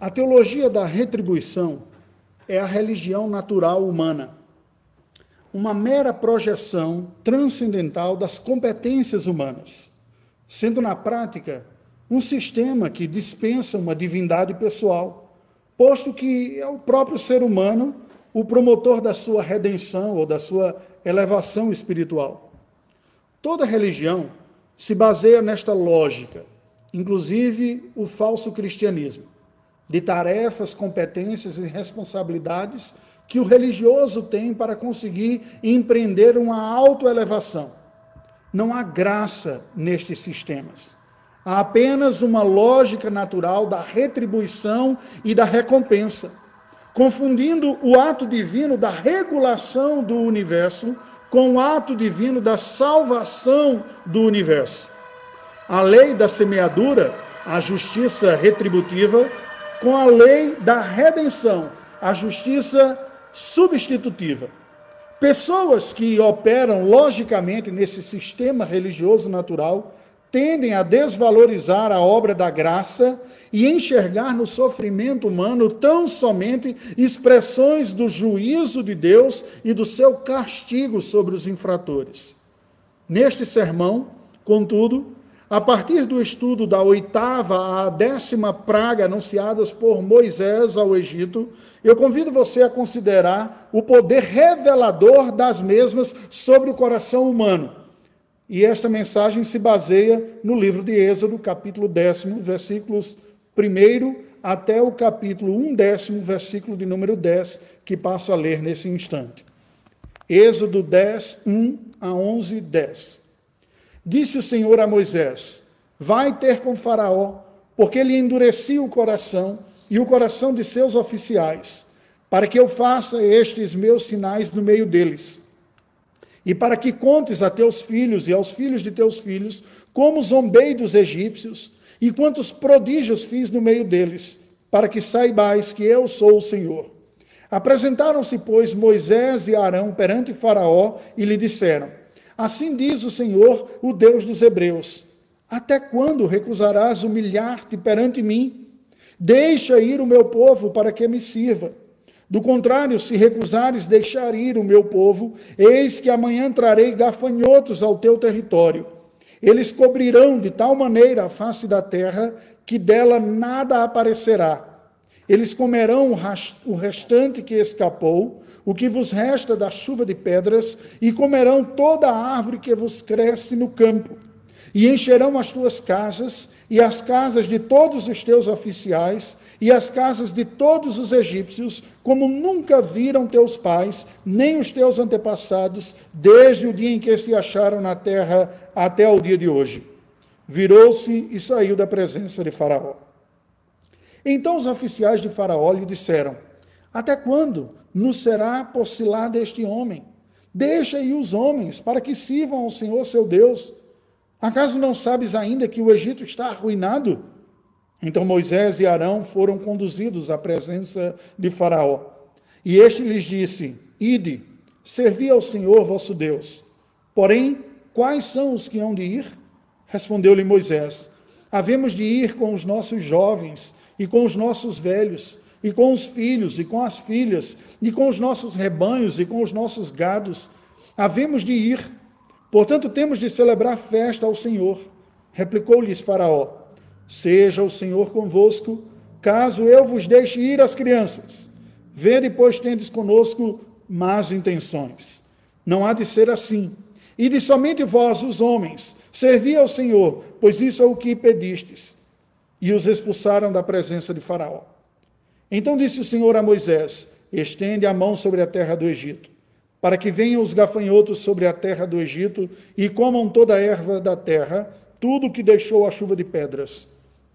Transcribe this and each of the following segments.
A teologia da retribuição é a religião natural humana, uma mera projeção transcendental das competências humanas, sendo na prática um sistema que dispensa uma divindade pessoal, posto que é o próprio ser humano o promotor da sua redenção ou da sua elevação espiritual. Toda religião se baseia nesta lógica, inclusive o falso cristianismo de tarefas, competências e responsabilidades que o religioso tem para conseguir empreender uma autoelevação. Não há graça nestes sistemas. Há apenas uma lógica natural da retribuição e da recompensa, confundindo o ato divino da regulação do universo com o ato divino da salvação do universo. A lei da semeadura, a justiça retributiva, com a lei da redenção, a justiça substitutiva. Pessoas que operam logicamente nesse sistema religioso natural tendem a desvalorizar a obra da graça e enxergar no sofrimento humano tão somente expressões do juízo de Deus e do seu castigo sobre os infratores. Neste sermão, contudo, a partir do estudo da oitava à décima praga anunciadas por Moisés ao Egito, eu convido você a considerar o poder revelador das mesmas sobre o coração humano. E esta mensagem se baseia no livro de Êxodo, capítulo décimo, versículos 1 até o capítulo 1 décimo, versículo de número 10, que passo a ler nesse instante. Êxodo 10, 1 a 11, 10. Disse o Senhor a Moisés: Vai ter com Faraó, porque ele endurecia o coração e o coração de seus oficiais, para que eu faça estes meus sinais no meio deles. E para que contes a teus filhos e aos filhos de teus filhos como zombei dos egípcios e quantos prodígios fiz no meio deles, para que saibais que eu sou o Senhor. Apresentaram-se, pois, Moisés e Arão perante Faraó e lhe disseram: Assim diz o Senhor, o Deus dos Hebreus: Até quando recusarás humilhar-te perante mim? Deixa ir o meu povo para que me sirva. Do contrário, se recusares deixar ir o meu povo, eis que amanhã trarei gafanhotos ao teu território. Eles cobrirão de tal maneira a face da terra que dela nada aparecerá. Eles comerão o restante que escapou, o que vos resta da chuva de pedras, e comerão toda a árvore que vos cresce no campo, e encherão as tuas casas, e as casas de todos os teus oficiais, e as casas de todos os egípcios, como nunca viram teus pais, nem os teus antepassados, desde o dia em que se acharam na terra até o dia de hoje. Virou-se e saiu da presença de Faraó. Então os oficiais de Faraó lhe disseram: Até quando nos será por este homem. Deixa aí os homens, para que sirvam ao Senhor seu Deus. Acaso não sabes ainda que o Egito está arruinado? Então Moisés e Arão foram conduzidos à presença de Faraó. E este lhes disse: Ide, servi ao Senhor vosso Deus. Porém, quais são os que hão de ir? Respondeu-lhe Moisés: Havemos de ir com os nossos jovens e com os nossos velhos e com os filhos, e com as filhas, e com os nossos rebanhos, e com os nossos gados. Havemos de ir, portanto temos de celebrar festa ao Senhor. Replicou-lhes Faraó: Seja o Senhor convosco, caso eu vos deixe ir as crianças. Vede, pois, tendes conosco más intenções. Não há de ser assim. E de somente vós, os homens, servi ao Senhor, pois isso é o que pedistes. E os expulsaram da presença de Faraó. Então disse o Senhor a Moisés: Estende a mão sobre a terra do Egito, para que venham os gafanhotos sobre a terra do Egito e comam toda a erva da terra, tudo o que deixou a chuva de pedras.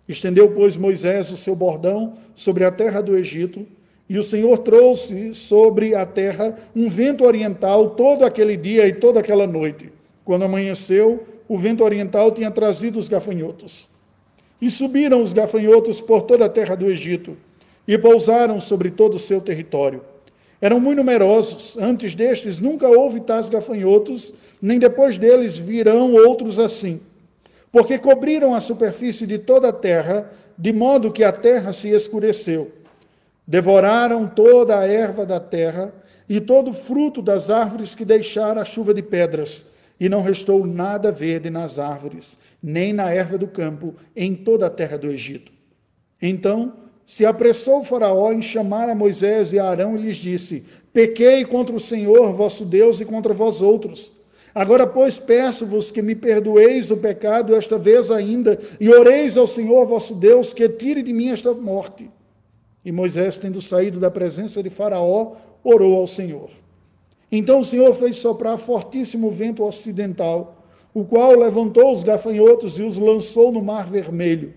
Estendeu, pois, Moisés o seu bordão sobre a terra do Egito, e o Senhor trouxe sobre a terra um vento oriental todo aquele dia e toda aquela noite. Quando amanheceu, o vento oriental tinha trazido os gafanhotos. E subiram os gafanhotos por toda a terra do Egito e pousaram sobre todo o seu território. Eram muito numerosos, antes destes nunca houve tais gafanhotos, nem depois deles virão outros assim, porque cobriram a superfície de toda a terra, de modo que a terra se escureceu. Devoraram toda a erva da terra e todo o fruto das árvores que deixara a chuva de pedras, e não restou nada verde nas árvores, nem na erva do campo, em toda a terra do Egito. Então se apressou o Faraó em chamar a Moisés e a Arão e lhes disse: Pequei contra o Senhor vosso Deus e contra vós outros. Agora, pois, peço-vos que me perdoeis o pecado esta vez ainda, e oreis ao Senhor vosso Deus que tire de mim esta morte. E Moisés, tendo saído da presença de Faraó, orou ao Senhor. Então o Senhor fez soprar fortíssimo vento ocidental, o qual levantou os gafanhotos e os lançou no mar vermelho.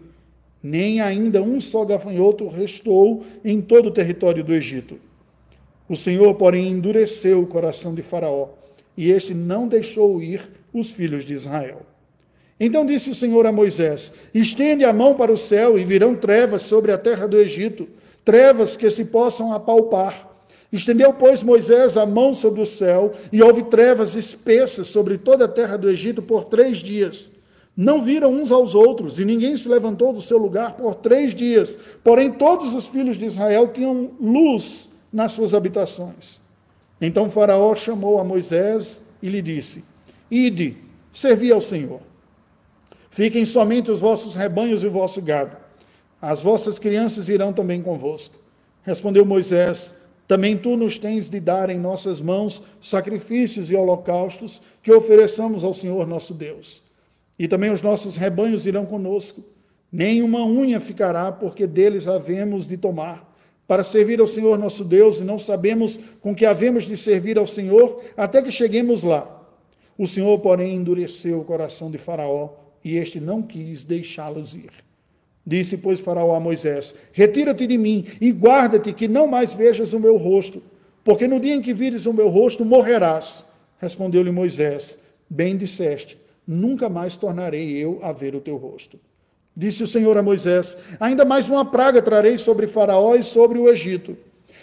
Nem ainda um só gafanhoto restou em todo o território do Egito. O Senhor, porém, endureceu o coração de Faraó e este não deixou ir os filhos de Israel. Então disse o Senhor a Moisés: Estende a mão para o céu e virão trevas sobre a terra do Egito, trevas que se possam apalpar. Estendeu, pois, Moisés a mão sobre o céu, e houve trevas espessas sobre toda a terra do Egito por três dias. Não viram uns aos outros, e ninguém se levantou do seu lugar por três dias. Porém, todos os filhos de Israel tinham luz nas suas habitações. Então Faraó chamou a Moisés e lhe disse: Ide, servi ao Senhor. Fiquem somente os vossos rebanhos e o vosso gado. As vossas crianças irão também convosco. Respondeu Moisés: Também tu nos tens de dar em nossas mãos sacrifícios e holocaustos que ofereçamos ao Senhor nosso Deus. E também os nossos rebanhos irão conosco. Nenhuma unha ficará, porque deles havemos de tomar para servir ao Senhor nosso Deus e não sabemos com que havemos de servir ao Senhor até que cheguemos lá. O Senhor, porém, endureceu o coração de Faraó e este não quis deixá-los ir. Disse, pois, Faraó a Moisés: Retira-te de mim e guarda-te que não mais vejas o meu rosto, porque no dia em que vires o meu rosto morrerás. Respondeu-lhe Moisés: Bem disseste, nunca mais tornarei eu a ver o teu rosto. Disse o Senhor a Moisés: Ainda mais uma praga trarei sobre Faraó e sobre o Egito.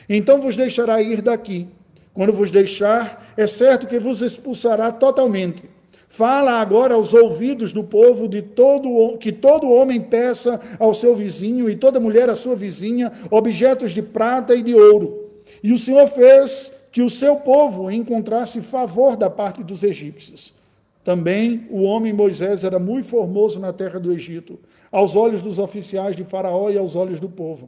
Então vos deixará ir daqui. Quando vos deixar, é certo que vos expulsará totalmente. Fala agora aos ouvidos do povo de todo que todo homem peça ao seu vizinho e toda mulher à sua vizinha objetos de prata e de ouro. E o Senhor fez que o seu povo encontrasse favor da parte dos egípcios. Também o homem Moisés era muito formoso na terra do Egito aos olhos dos oficiais de Faraó e aos olhos do povo.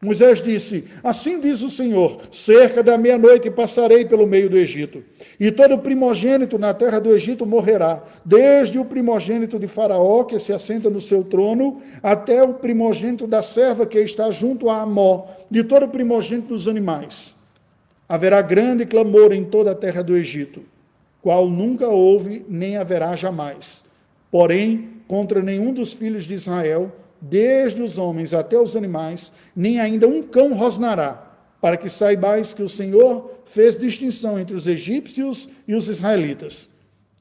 Moisés disse: Assim diz o Senhor: cerca da meia-noite passarei pelo meio do Egito, e todo primogênito na terra do Egito morrerá, desde o primogênito de Faraó, que se assenta no seu trono, até o primogênito da serva que está junto a Amó, de todo primogênito dos animais. Haverá grande clamor em toda a terra do Egito, qual nunca houve nem haverá jamais. Porém, contra nenhum dos filhos de Israel, desde os homens até os animais, nem ainda um cão rosnará, para que saibais que o Senhor fez distinção entre os egípcios e os israelitas.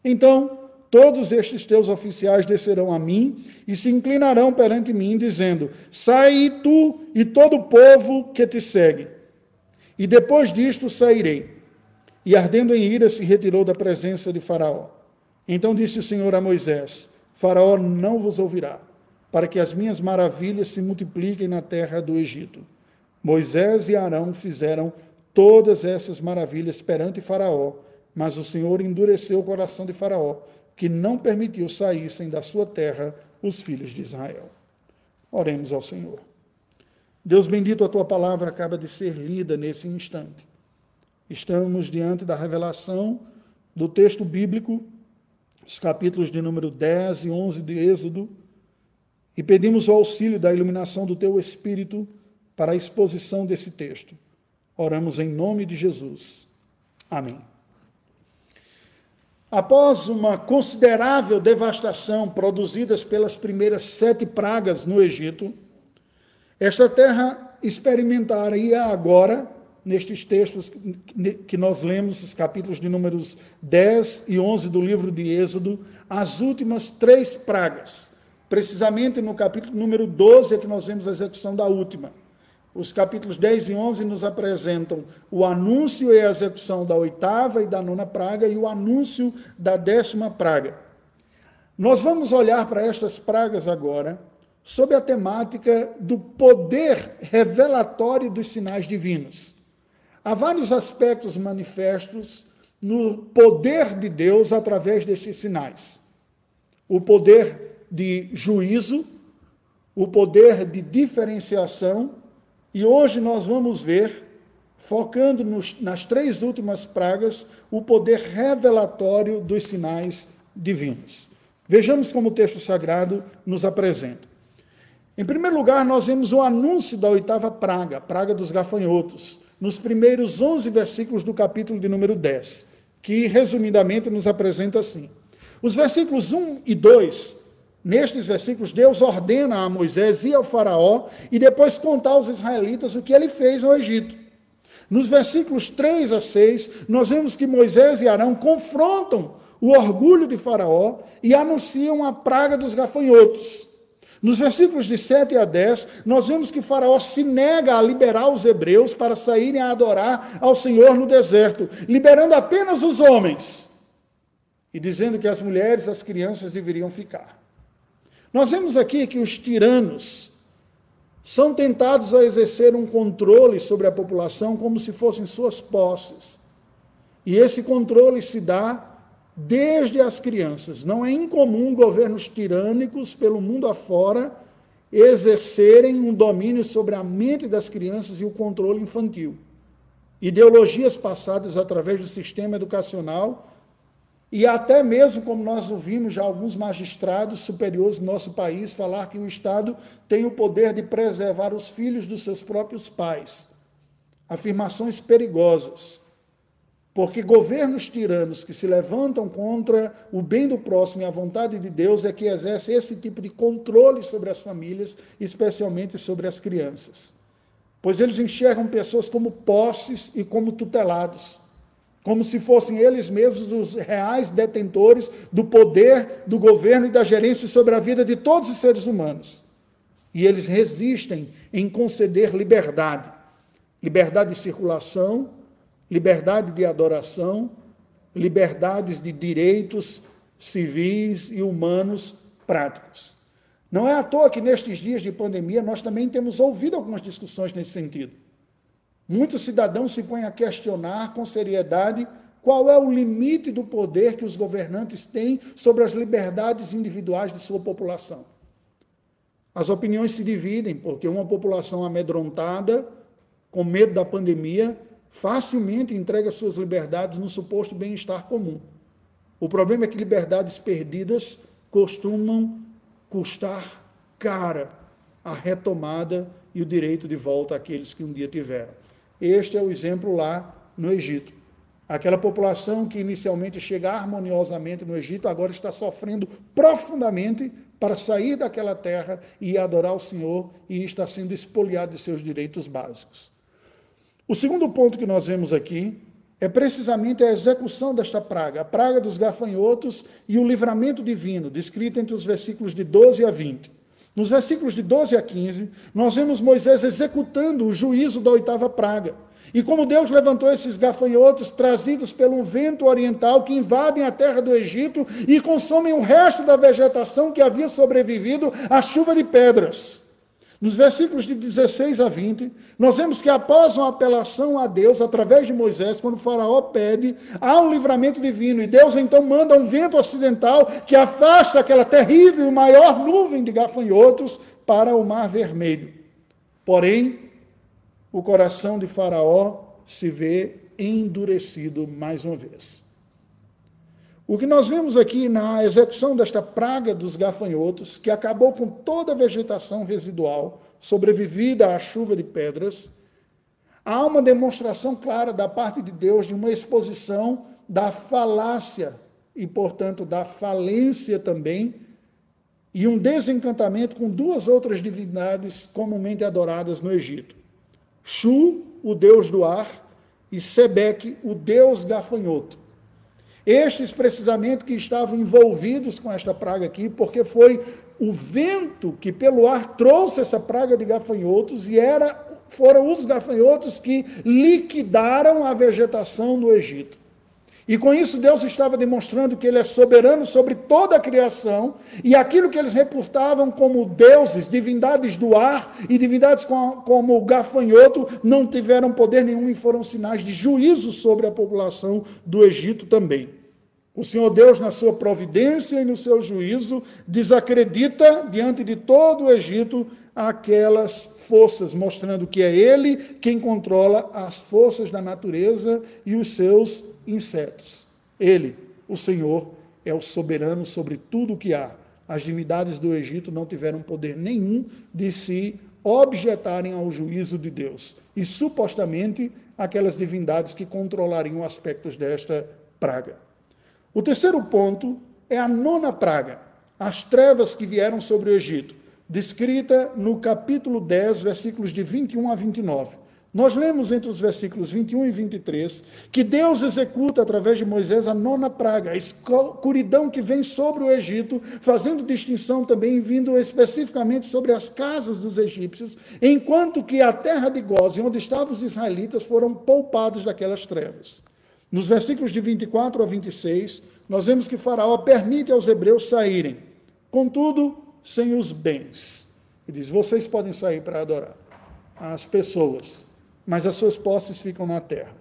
Então, todos estes teus oficiais descerão a mim e se inclinarão perante mim, dizendo: Sai tu e todo o povo que te segue. E depois disto sairei. E ardendo em ira, se retirou da presença de Faraó. Então disse o Senhor a Moisés: Faraó não vos ouvirá, para que as minhas maravilhas se multipliquem na terra do Egito. Moisés e Arão fizeram todas essas maravilhas perante Faraó, mas o Senhor endureceu o coração de Faraó, que não permitiu saíssem da sua terra os filhos de Israel. Oremos ao Senhor. Deus bendito, a tua palavra acaba de ser lida nesse instante. Estamos diante da revelação do texto bíblico os capítulos de número 10 e 11 de Êxodo, e pedimos o auxílio da iluminação do teu Espírito para a exposição desse texto. Oramos em nome de Jesus. Amém. Após uma considerável devastação produzida pelas primeiras sete pragas no Egito, esta terra experimentaria agora nestes textos que nós lemos, os capítulos de números 10 e 11 do livro de Êxodo, as últimas três pragas. Precisamente no capítulo número 12 é que nós vemos a execução da última. Os capítulos 10 e 11 nos apresentam o anúncio e a execução da oitava e da nona praga e o anúncio da décima praga. Nós vamos olhar para estas pragas agora sobre a temática do poder revelatório dos sinais divinos. Há vários aspectos manifestos no poder de Deus através destes sinais. O poder de juízo, o poder de diferenciação, e hoje nós vamos ver, focando nos, nas três últimas pragas, o poder revelatório dos sinais divinos. Vejamos como o texto sagrado nos apresenta. Em primeiro lugar, nós vemos o anúncio da oitava praga, praga dos gafanhotos, nos primeiros 11 versículos do capítulo de número 10, que resumidamente nos apresenta assim. Os versículos 1 e 2, nestes versículos, Deus ordena a Moisés ir ao Faraó e depois contar aos israelitas o que ele fez no Egito. Nos versículos 3 a 6, nós vemos que Moisés e Arão confrontam o orgulho de Faraó e anunciam a praga dos gafanhotos. Nos versículos de 7 a 10, nós vemos que Faraó se nega a liberar os hebreus para saírem a adorar ao Senhor no deserto, liberando apenas os homens e dizendo que as mulheres e as crianças deveriam ficar. Nós vemos aqui que os tiranos são tentados a exercer um controle sobre a população como se fossem suas posses. E esse controle se dá desde as crianças. Não é incomum governos tirânicos pelo mundo afora exercerem um domínio sobre a mente das crianças e o controle infantil. Ideologias passadas através do sistema educacional e até mesmo, como nós ouvimos já alguns magistrados superiores do nosso país falar que o Estado tem o poder de preservar os filhos dos seus próprios pais. Afirmações perigosas porque governos tiranos que se levantam contra o bem do próximo e a vontade de Deus é que exercem esse tipo de controle sobre as famílias, especialmente sobre as crianças. Pois eles enxergam pessoas como posses e como tutelados, como se fossem eles mesmos os reais detentores do poder do governo e da gerência sobre a vida de todos os seres humanos. E eles resistem em conceder liberdade liberdade de circulação, liberdade de adoração, liberdades de direitos civis e humanos práticos. Não é à toa que nestes dias de pandemia nós também temos ouvido algumas discussões nesse sentido. Muitos cidadãos se põem a questionar com seriedade qual é o limite do poder que os governantes têm sobre as liberdades individuais de sua população. As opiniões se dividem, porque uma população amedrontada, com medo da pandemia, facilmente entrega suas liberdades no suposto bem-estar comum. O problema é que liberdades perdidas costumam custar cara a retomada e o direito de volta àqueles que um dia tiveram. Este é o exemplo lá no Egito. Aquela população que inicialmente chega harmoniosamente no Egito, agora está sofrendo profundamente para sair daquela terra e adorar o Senhor e está sendo expoliado de seus direitos básicos. O segundo ponto que nós vemos aqui é precisamente a execução desta praga, a praga dos gafanhotos e o livramento divino, descrito entre os versículos de 12 a 20. Nos versículos de 12 a 15, nós vemos Moisés executando o juízo da oitava praga. E como Deus levantou esses gafanhotos trazidos pelo vento oriental que invadem a terra do Egito e consomem o resto da vegetação que havia sobrevivido à chuva de pedras. Nos versículos de 16 a 20, nós vemos que após uma apelação a Deus, através de Moisés, quando o faraó pede, há um livramento divino, e Deus então manda um vento ocidental que afasta aquela terrível e maior nuvem de gafanhotos para o mar vermelho. Porém, o coração de faraó se vê endurecido mais uma vez. O que nós vemos aqui na execução desta praga dos gafanhotos, que acabou com toda a vegetação residual sobrevivida à chuva de pedras, há uma demonstração clara da parte de Deus de uma exposição da falácia e, portanto, da falência também, e um desencantamento com duas outras divindades comumente adoradas no Egito: Shu, o deus do ar, e Sebeque, o deus gafanhoto. Estes, precisamente, que estavam envolvidos com esta praga aqui, porque foi o vento que pelo ar trouxe essa praga de gafanhotos e era, foram os gafanhotos que liquidaram a vegetação no Egito. E com isso, Deus estava demonstrando que Ele é soberano sobre toda a criação, e aquilo que eles reportavam como deuses, divindades do ar e divindades como o gafanhoto, não tiveram poder nenhum e foram sinais de juízo sobre a população do Egito também. O Senhor Deus, na sua providência e no seu juízo, desacredita diante de todo o Egito aquelas forças, mostrando que é Ele quem controla as forças da natureza e os seus insetos. Ele, o Senhor, é o soberano sobre tudo o que há. As divindades do Egito não tiveram poder nenhum de se objetarem ao juízo de Deus. E supostamente aquelas divindades que controlariam aspectos desta praga. O terceiro ponto é a nona praga, as trevas que vieram sobre o Egito, descrita no capítulo 10, versículos de 21 a 29. Nós lemos entre os versículos 21 e 23 que Deus executa através de Moisés a nona praga, a escuridão que vem sobre o Egito, fazendo distinção também, vindo especificamente sobre as casas dos egípcios, enquanto que a terra de Goze, onde estavam os israelitas, foram poupados daquelas trevas. Nos versículos de 24 a 26, nós vemos que Faraó permite aos hebreus saírem, contudo, sem os bens. Ele diz: vocês podem sair para adorar as pessoas mas as suas posses ficam na terra.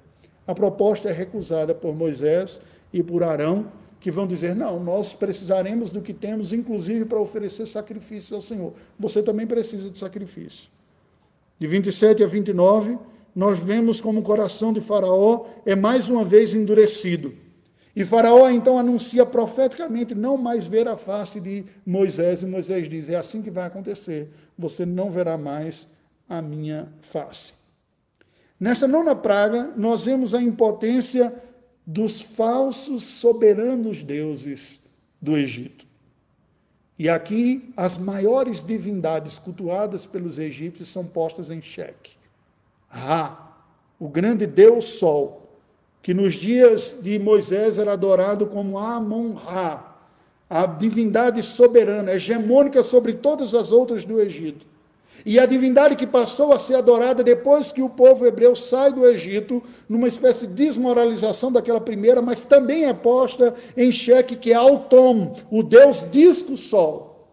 A proposta é recusada por Moisés e por Arão, que vão dizer: não, nós precisaremos do que temos, inclusive para oferecer sacrifícios ao Senhor. Você também precisa de sacrifício. De 27 a 29, nós vemos como o coração de Faraó é mais uma vez endurecido. E Faraó então anuncia profeticamente não mais ver a face de Moisés, e Moisés diz: é assim que vai acontecer, você não verá mais a minha face. Nesta nona praga, nós vemos a impotência dos falsos soberanos deuses do Egito. E aqui as maiores divindades cultuadas pelos egípcios são postas em xeque. Ra, o grande deus Sol, que nos dias de Moisés era adorado como Amon-Ra, a divindade soberana, hegemônica sobre todas as outras do Egito. E a divindade que passou a ser adorada depois que o povo hebreu sai do Egito, numa espécie de desmoralização daquela primeira, mas também é posta em xeque, que é o deus disco sol.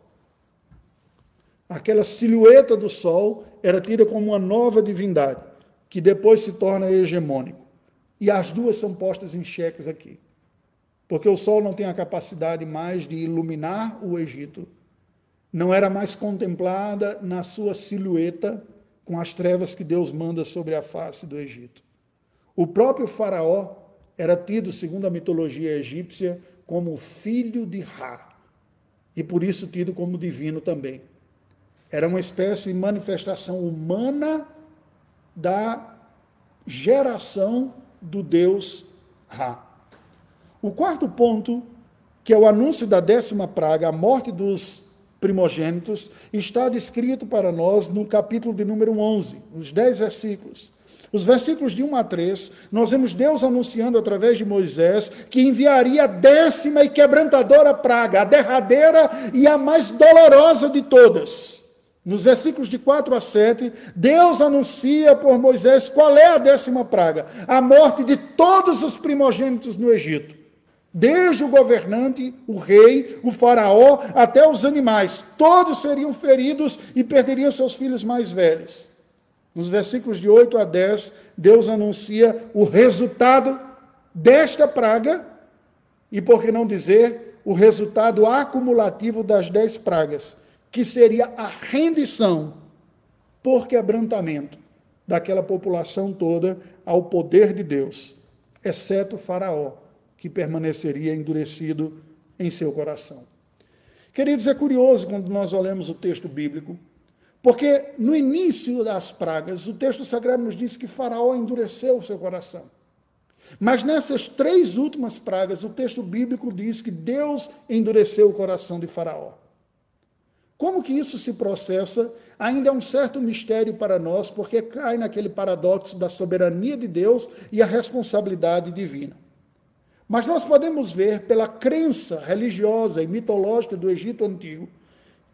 Aquela silhueta do sol era tida como uma nova divindade, que depois se torna hegemônico. E as duas são postas em xeques aqui. Porque o sol não tem a capacidade mais de iluminar o Egito, não era mais contemplada na sua silhueta com as trevas que Deus manda sobre a face do Egito. O próprio Faraó era tido, segundo a mitologia egípcia, como filho de Ra, e por isso tido como divino também. Era uma espécie de manifestação humana da geração do Deus Ra. O quarto ponto, que é o anúncio da décima praga, a morte dos primogênitos, está descrito para nós no capítulo de número 11, nos 10 versículos. Os versículos de 1 a 3, nós vemos Deus anunciando através de Moisés que enviaria a décima e quebrantadora praga, a derradeira e a mais dolorosa de todas. Nos versículos de 4 a 7, Deus anuncia por Moisés qual é a décima praga: a morte de todos os primogênitos no Egito. Desde o governante, o rei, o faraó, até os animais, todos seriam feridos e perderiam seus filhos mais velhos. Nos versículos de 8 a 10, Deus anuncia o resultado desta praga, e por que não dizer o resultado acumulativo das dez pragas, que seria a rendição por quebrantamento daquela população toda ao poder de Deus, exceto Faraó que permaneceria endurecido em seu coração. Queridos, é curioso quando nós olhamos o texto bíblico, porque no início das pragas, o texto sagrado nos diz que Faraó endureceu o seu coração. Mas nessas três últimas pragas, o texto bíblico diz que Deus endureceu o coração de Faraó. Como que isso se processa? Ainda é um certo mistério para nós, porque cai naquele paradoxo da soberania de Deus e a responsabilidade divina. Mas nós podemos ver, pela crença religiosa e mitológica do Egito Antigo,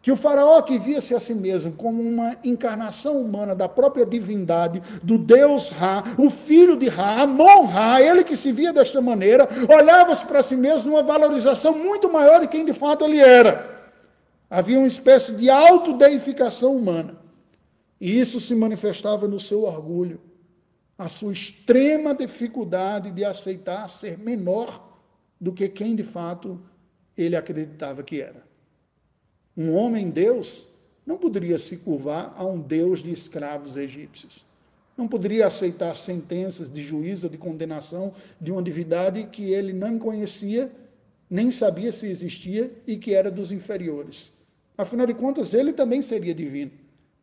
que o faraó que via-se a si mesmo como uma encarnação humana da própria divindade do Deus Ra, o filho de Ra, Amon Ra, ele que se via desta maneira, olhava-se para si mesmo numa valorização muito maior de quem de fato ele era. Havia uma espécie de autodeificação humana. E isso se manifestava no seu orgulho, a sua extrema dificuldade de aceitar ser menor do que quem de fato ele acreditava que era. Um homem Deus não poderia se curvar a um Deus de escravos egípcios. Não poderia aceitar sentenças de juízo de condenação de uma divindade que ele não conhecia, nem sabia se existia e que era dos inferiores. Afinal de contas, ele também seria divino.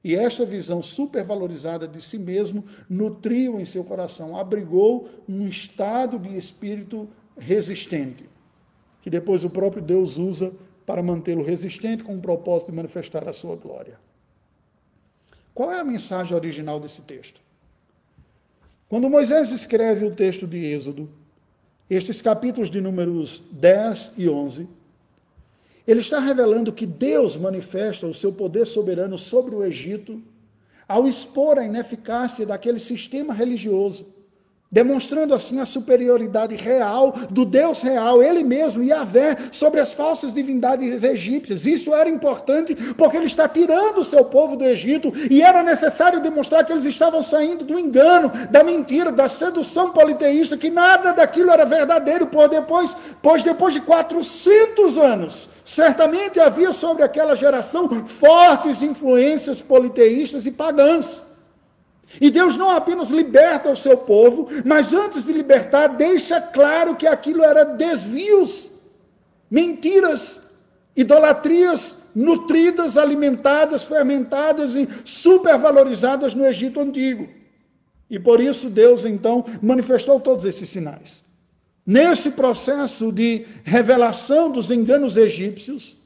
E esta visão supervalorizada de si mesmo nutriu em seu coração, abrigou um estado de espírito resistente, que depois o próprio Deus usa para mantê-lo resistente com o propósito de manifestar a sua glória. Qual é a mensagem original desse texto? Quando Moisés escreve o texto de Êxodo, estes capítulos de números 10 e 11, ele está revelando que Deus manifesta o seu poder soberano sobre o Egito ao expor a ineficácia daquele sistema religioso demonstrando assim a superioridade real do Deus real, ele mesmo, Yahvé, sobre as falsas divindades egípcias. Isso era importante porque ele está tirando o seu povo do Egito e era necessário demonstrar que eles estavam saindo do engano, da mentira, da sedução politeísta, que nada daquilo era verdadeiro, por depois, pois depois de 400 anos, certamente havia sobre aquela geração fortes influências politeístas e pagãs. E Deus não apenas liberta o seu povo, mas antes de libertar, deixa claro que aquilo era desvios, mentiras, idolatrias nutridas, alimentadas, fermentadas e supervalorizadas no Egito antigo. E por isso Deus então manifestou todos esses sinais. Nesse processo de revelação dos enganos egípcios,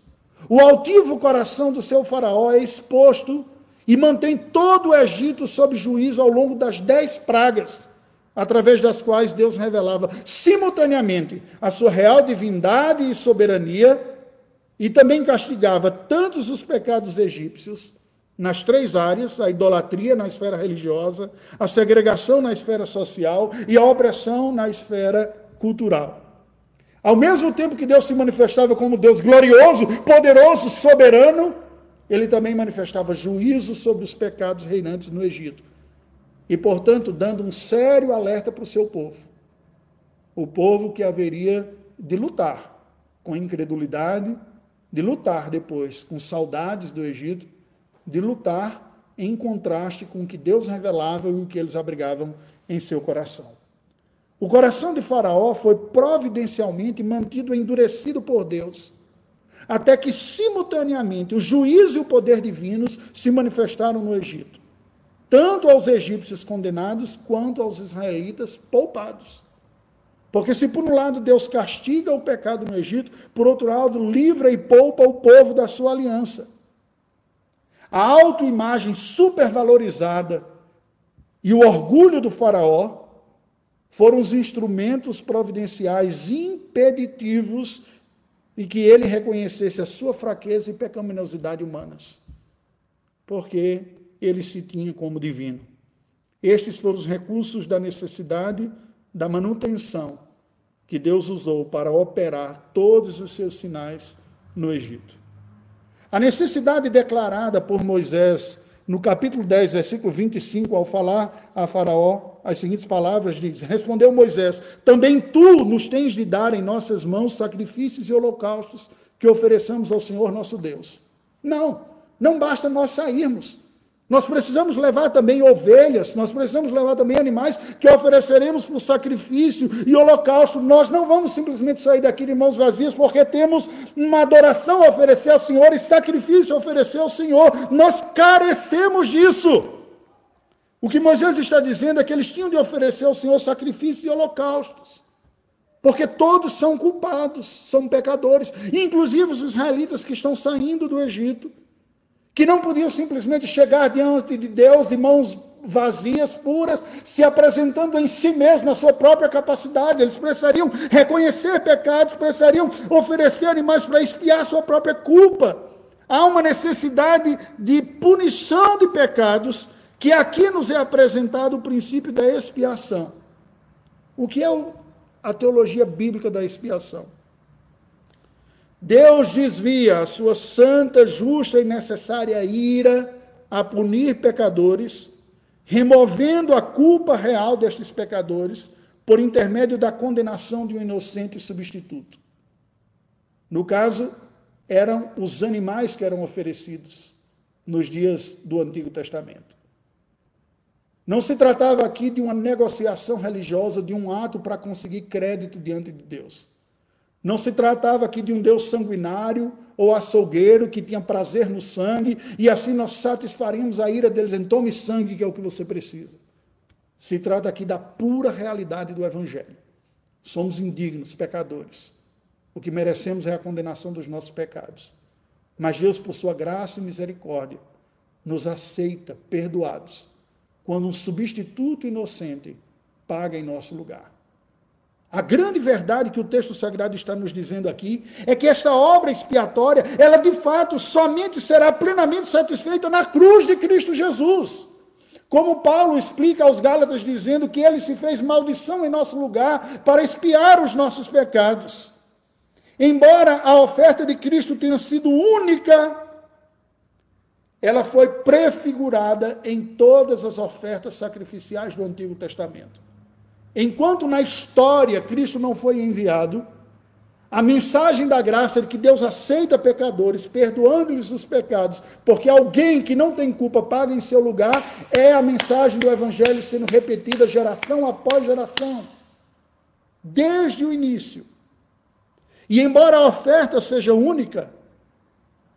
o altivo coração do seu faraó é exposto e mantém todo o Egito sob juízo ao longo das dez pragas, através das quais Deus revelava simultaneamente a sua real divindade e soberania, e também castigava tantos os pecados egípcios, nas três áreas: a idolatria na esfera religiosa, a segregação na esfera social e a opressão na esfera cultural. Ao mesmo tempo que Deus se manifestava como Deus glorioso, poderoso, soberano, ele também manifestava juízo sobre os pecados reinantes no Egito. E, portanto, dando um sério alerta para o seu povo. O povo que haveria de lutar com incredulidade, de lutar depois com saudades do Egito, de lutar em contraste com o que Deus revelava e o que eles abrigavam em seu coração. O coração de Faraó foi providencialmente mantido endurecido por Deus até que simultaneamente o juízo e o poder divinos se manifestaram no Egito, tanto aos egípcios condenados quanto aos israelitas poupados. Porque se por um lado Deus castiga o pecado no Egito, por outro lado livra e poupa o povo da sua aliança. A autoimagem supervalorizada e o orgulho do faraó foram os instrumentos providenciais impeditivos e que ele reconhecesse a sua fraqueza e pecaminosidade humanas, porque ele se tinha como divino. Estes foram os recursos da necessidade da manutenção que Deus usou para operar todos os seus sinais no Egito. A necessidade declarada por Moisés no capítulo 10, versículo 25, ao falar a Faraó, as seguintes palavras diz: Respondeu Moisés: Também tu nos tens de dar em nossas mãos sacrifícios e holocaustos que ofereçamos ao Senhor nosso Deus. Não, não basta nós sairmos. Nós precisamos levar também ovelhas, nós precisamos levar também animais que ofereceremos para o sacrifício e holocausto. Nós não vamos simplesmente sair daqui de mãos vazias, porque temos uma adoração a oferecer ao Senhor e sacrifício a oferecer ao Senhor. Nós carecemos disso. O que Moisés está dizendo é que eles tinham de oferecer ao Senhor sacrifícios e holocaustos. Porque todos são culpados, são pecadores, inclusive os israelitas que estão saindo do Egito que não podiam simplesmente chegar diante de Deus de mãos vazias, puras, se apresentando em si mesmos, na sua própria capacidade. Eles precisariam reconhecer pecados, precisariam oferecer animais para expiar sua própria culpa. Há uma necessidade de punição de pecados, que aqui nos é apresentado o princípio da expiação. O que é a teologia bíblica da expiação? Deus desvia a sua santa, justa e necessária ira a punir pecadores, removendo a culpa real destes pecadores por intermédio da condenação de um inocente substituto. No caso, eram os animais que eram oferecidos nos dias do Antigo Testamento. Não se tratava aqui de uma negociação religiosa, de um ato para conseguir crédito diante de Deus. Não se tratava aqui de um Deus sanguinário ou açougueiro que tinha prazer no sangue e assim nós satisfaríamos a ira deles em tome sangue, que é o que você precisa. Se trata aqui da pura realidade do Evangelho. Somos indignos, pecadores. O que merecemos é a condenação dos nossos pecados. Mas Deus, por sua graça e misericórdia, nos aceita perdoados, quando um substituto inocente paga em nosso lugar. A grande verdade que o texto sagrado está nos dizendo aqui é que esta obra expiatória, ela de fato somente será plenamente satisfeita na cruz de Cristo Jesus. Como Paulo explica aos Gálatas, dizendo que ele se fez maldição em nosso lugar para expiar os nossos pecados. Embora a oferta de Cristo tenha sido única, ela foi prefigurada em todas as ofertas sacrificiais do Antigo Testamento. Enquanto na história Cristo não foi enviado, a mensagem da graça de que Deus aceita pecadores, perdoando-lhes os pecados, porque alguém que não tem culpa paga em seu lugar, é a mensagem do Evangelho sendo repetida geração após geração, desde o início. E embora a oferta seja única,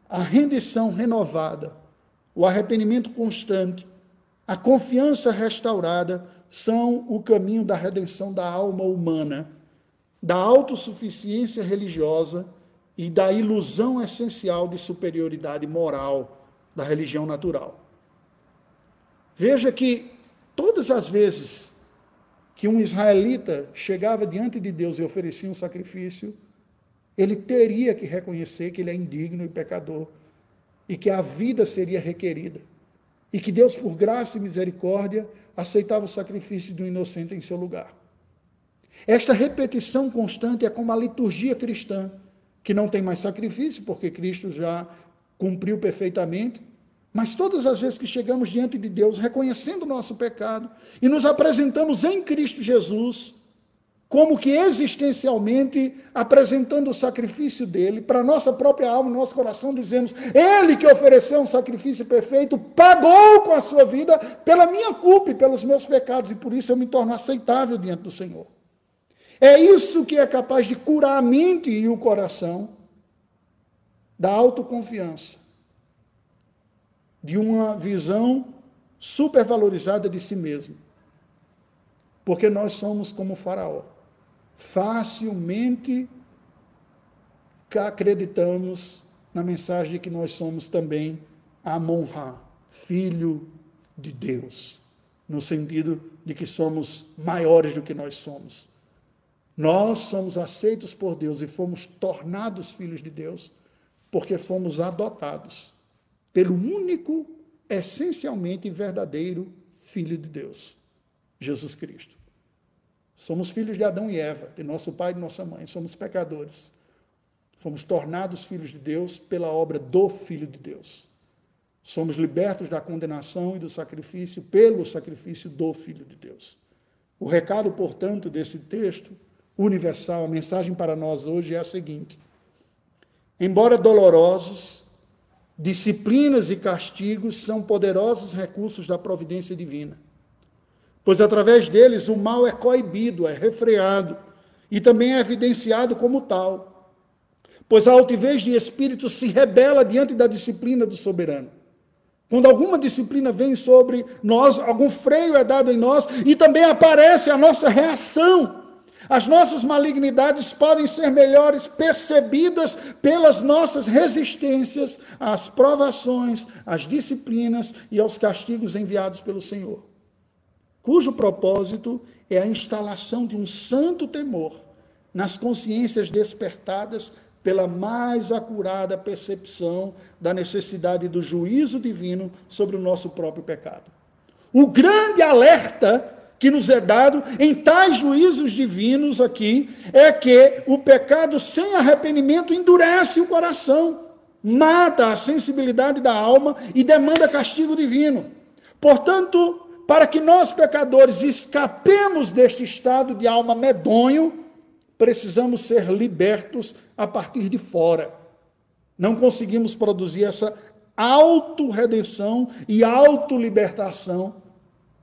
a rendição renovada, o arrependimento constante, a confiança restaurada são o caminho da redenção da alma humana, da autossuficiência religiosa e da ilusão essencial de superioridade moral da religião natural. Veja que todas as vezes que um israelita chegava diante de Deus e oferecia um sacrifício, ele teria que reconhecer que ele é indigno e pecador e que a vida seria requerida. E que Deus, por graça e misericórdia, aceitava o sacrifício um inocente em seu lugar. Esta repetição constante é como a liturgia cristã, que não tem mais sacrifício, porque Cristo já cumpriu perfeitamente, mas todas as vezes que chegamos diante de Deus, reconhecendo o nosso pecado e nos apresentamos em Cristo Jesus, como que existencialmente apresentando o sacrifício dele para nossa própria alma, nosso coração, dizemos: Ele que ofereceu um sacrifício perfeito, pagou com a sua vida pela minha culpa e pelos meus pecados, e por isso eu me torno aceitável diante do Senhor. É isso que é capaz de curar a mente e o coração da autoconfiança, de uma visão supervalorizada de si mesmo. Porque nós somos como Faraó facilmente acreditamos na mensagem de que nós somos também Amon-Ra, filho de Deus, no sentido de que somos maiores do que nós somos. Nós somos aceitos por Deus e fomos tornados filhos de Deus porque fomos adotados pelo único, essencialmente verdadeiro Filho de Deus, Jesus Cristo. Somos filhos de Adão e Eva, de nosso pai e de nossa mãe. Somos pecadores. Fomos tornados filhos de Deus pela obra do Filho de Deus. Somos libertos da condenação e do sacrifício pelo sacrifício do Filho de Deus. O recado, portanto, desse texto universal, a mensagem para nós hoje é a seguinte: embora dolorosos, disciplinas e castigos são poderosos recursos da providência divina pois através deles o mal é coibido, é refreado e também é evidenciado como tal. Pois a altivez de espírito se rebela diante da disciplina do soberano. Quando alguma disciplina vem sobre nós, algum freio é dado em nós e também aparece a nossa reação. As nossas malignidades podem ser melhores percebidas pelas nossas resistências às provações, às disciplinas e aos castigos enviados pelo Senhor cujo propósito é a instalação de um santo temor nas consciências despertadas pela mais acurada percepção da necessidade do juízo divino sobre o nosso próprio pecado. O grande alerta que nos é dado em tais juízos divinos aqui é que o pecado sem arrependimento endurece o coração, mata a sensibilidade da alma e demanda castigo divino. Portanto, para que nós pecadores escapemos deste estado de alma medonho, precisamos ser libertos a partir de fora. Não conseguimos produzir essa autorredenção e autolibertação,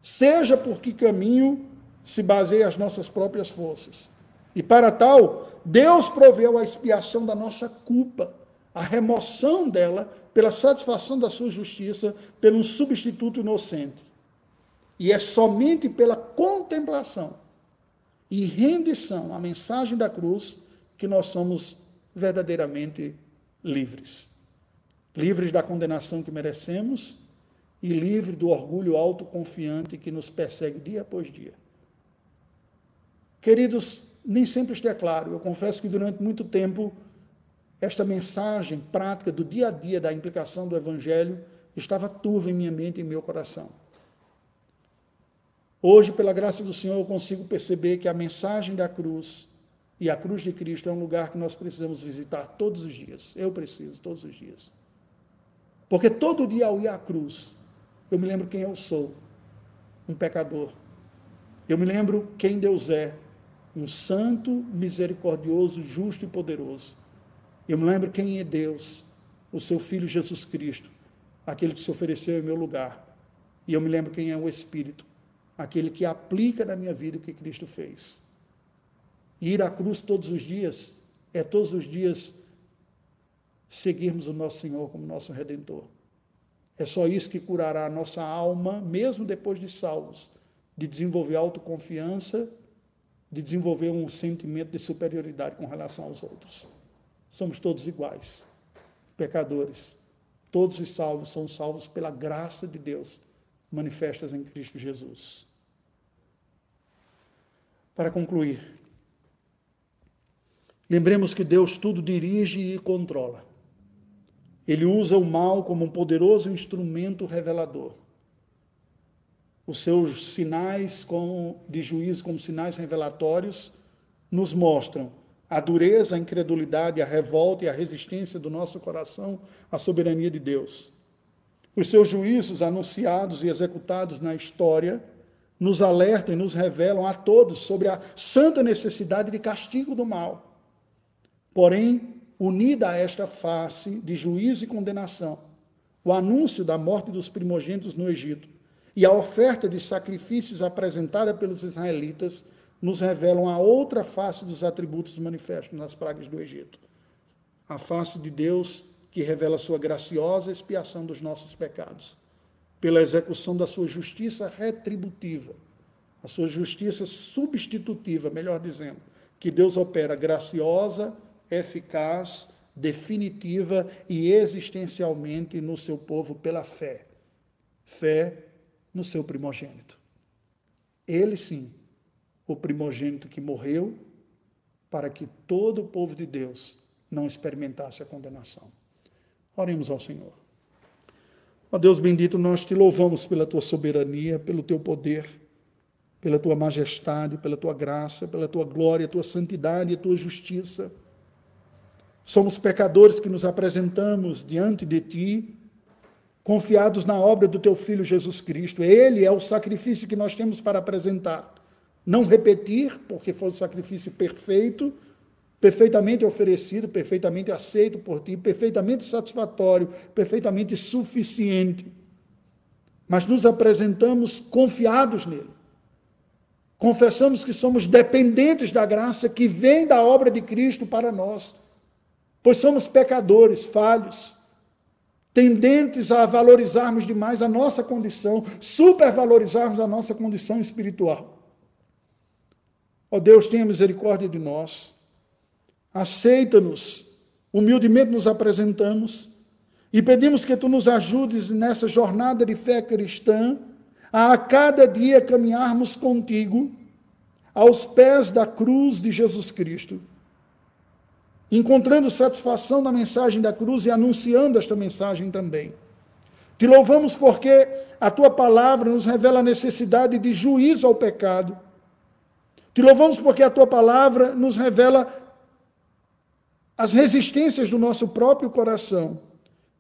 seja por que caminho se baseia as nossas próprias forças. E para tal, Deus proveu a expiação da nossa culpa, a remoção dela pela satisfação da sua justiça, pelo substituto inocente. E é somente pela contemplação e rendição à mensagem da cruz que nós somos verdadeiramente livres livres da condenação que merecemos e livres do orgulho autoconfiante que nos persegue dia após dia. Queridos, nem sempre isto é claro. Eu confesso que durante muito tempo esta mensagem prática do dia a dia da implicação do Evangelho estava turva em minha mente e em meu coração. Hoje, pela graça do Senhor, eu consigo perceber que a mensagem da cruz e a cruz de Cristo é um lugar que nós precisamos visitar todos os dias. Eu preciso todos os dias. Porque todo dia ao ir à cruz, eu me lembro quem eu sou, um pecador. Eu me lembro quem Deus é, um santo, misericordioso, justo e poderoso. Eu me lembro quem é Deus, o seu Filho Jesus Cristo, aquele que se ofereceu em meu lugar. E eu me lembro quem é o Espírito, aquele que aplica na minha vida o que Cristo fez. E ir à cruz todos os dias é todos os dias seguirmos o nosso Senhor como nosso redentor. É só isso que curará a nossa alma, mesmo depois de salvos, de desenvolver autoconfiança, de desenvolver um sentimento de superioridade com relação aos outros. Somos todos iguais, pecadores. Todos os salvos são salvos pela graça de Deus, manifestas em Cristo Jesus. Para concluir, lembremos que Deus tudo dirige e controla. Ele usa o mal como um poderoso instrumento revelador. Os seus sinais de juízo, como sinais revelatórios, nos mostram a dureza, a incredulidade, a revolta e a resistência do nosso coração à soberania de Deus. Os seus juízos anunciados e executados na história nos alertam e nos revelam a todos sobre a santa necessidade de castigo do mal. Porém, unida a esta face de juízo e condenação, o anúncio da morte dos primogênitos no Egito e a oferta de sacrifícios apresentada pelos israelitas nos revelam a outra face dos atributos manifestos nas pragas do Egito. A face de Deus que revela sua graciosa expiação dos nossos pecados, pela execução da sua justiça retributiva, a sua justiça substitutiva, melhor dizendo, que Deus opera graciosa eficaz, definitiva e existencialmente no seu povo pela fé. Fé no seu primogênito. Ele sim, o primogênito que morreu para que todo o povo de Deus não experimentasse a condenação. Oremos ao Senhor. Ó Deus bendito, nós te louvamos pela tua soberania, pelo teu poder, pela tua majestade, pela tua graça, pela tua glória, tua santidade e tua justiça. Somos pecadores que nos apresentamos diante de Ti, confiados na obra do Teu Filho Jesus Cristo. Ele é o sacrifício que nós temos para apresentar. Não repetir, porque foi o sacrifício perfeito, perfeitamente oferecido, perfeitamente aceito por Ti, perfeitamente satisfatório, perfeitamente suficiente. Mas nos apresentamos confiados nele. Confessamos que somos dependentes da graça que vem da obra de Cristo para nós pois somos pecadores, falhos, tendentes a valorizarmos demais a nossa condição, supervalorizarmos a nossa condição espiritual. Ó oh Deus, tenha misericórdia de nós. Aceita-nos, humildemente nos apresentamos e pedimos que tu nos ajudes nessa jornada de fé cristã a, a cada dia caminharmos contigo aos pés da cruz de Jesus Cristo encontrando satisfação na mensagem da cruz e anunciando esta mensagem também. Te louvamos porque a tua palavra nos revela a necessidade de juízo ao pecado. Te louvamos porque a tua palavra nos revela as resistências do nosso próprio coração.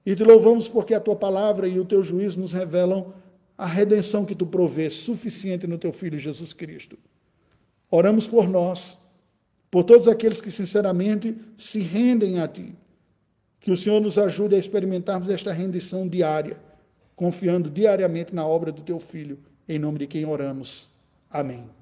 E te louvamos porque a tua palavra e o teu juízo nos revelam a redenção que tu provês, suficiente no teu Filho Jesus Cristo. Oramos por nós, por todos aqueles que sinceramente se rendem a ti. Que o Senhor nos ajude a experimentarmos esta rendição diária confiando diariamente na obra do teu Filho, em nome de quem oramos. Amém.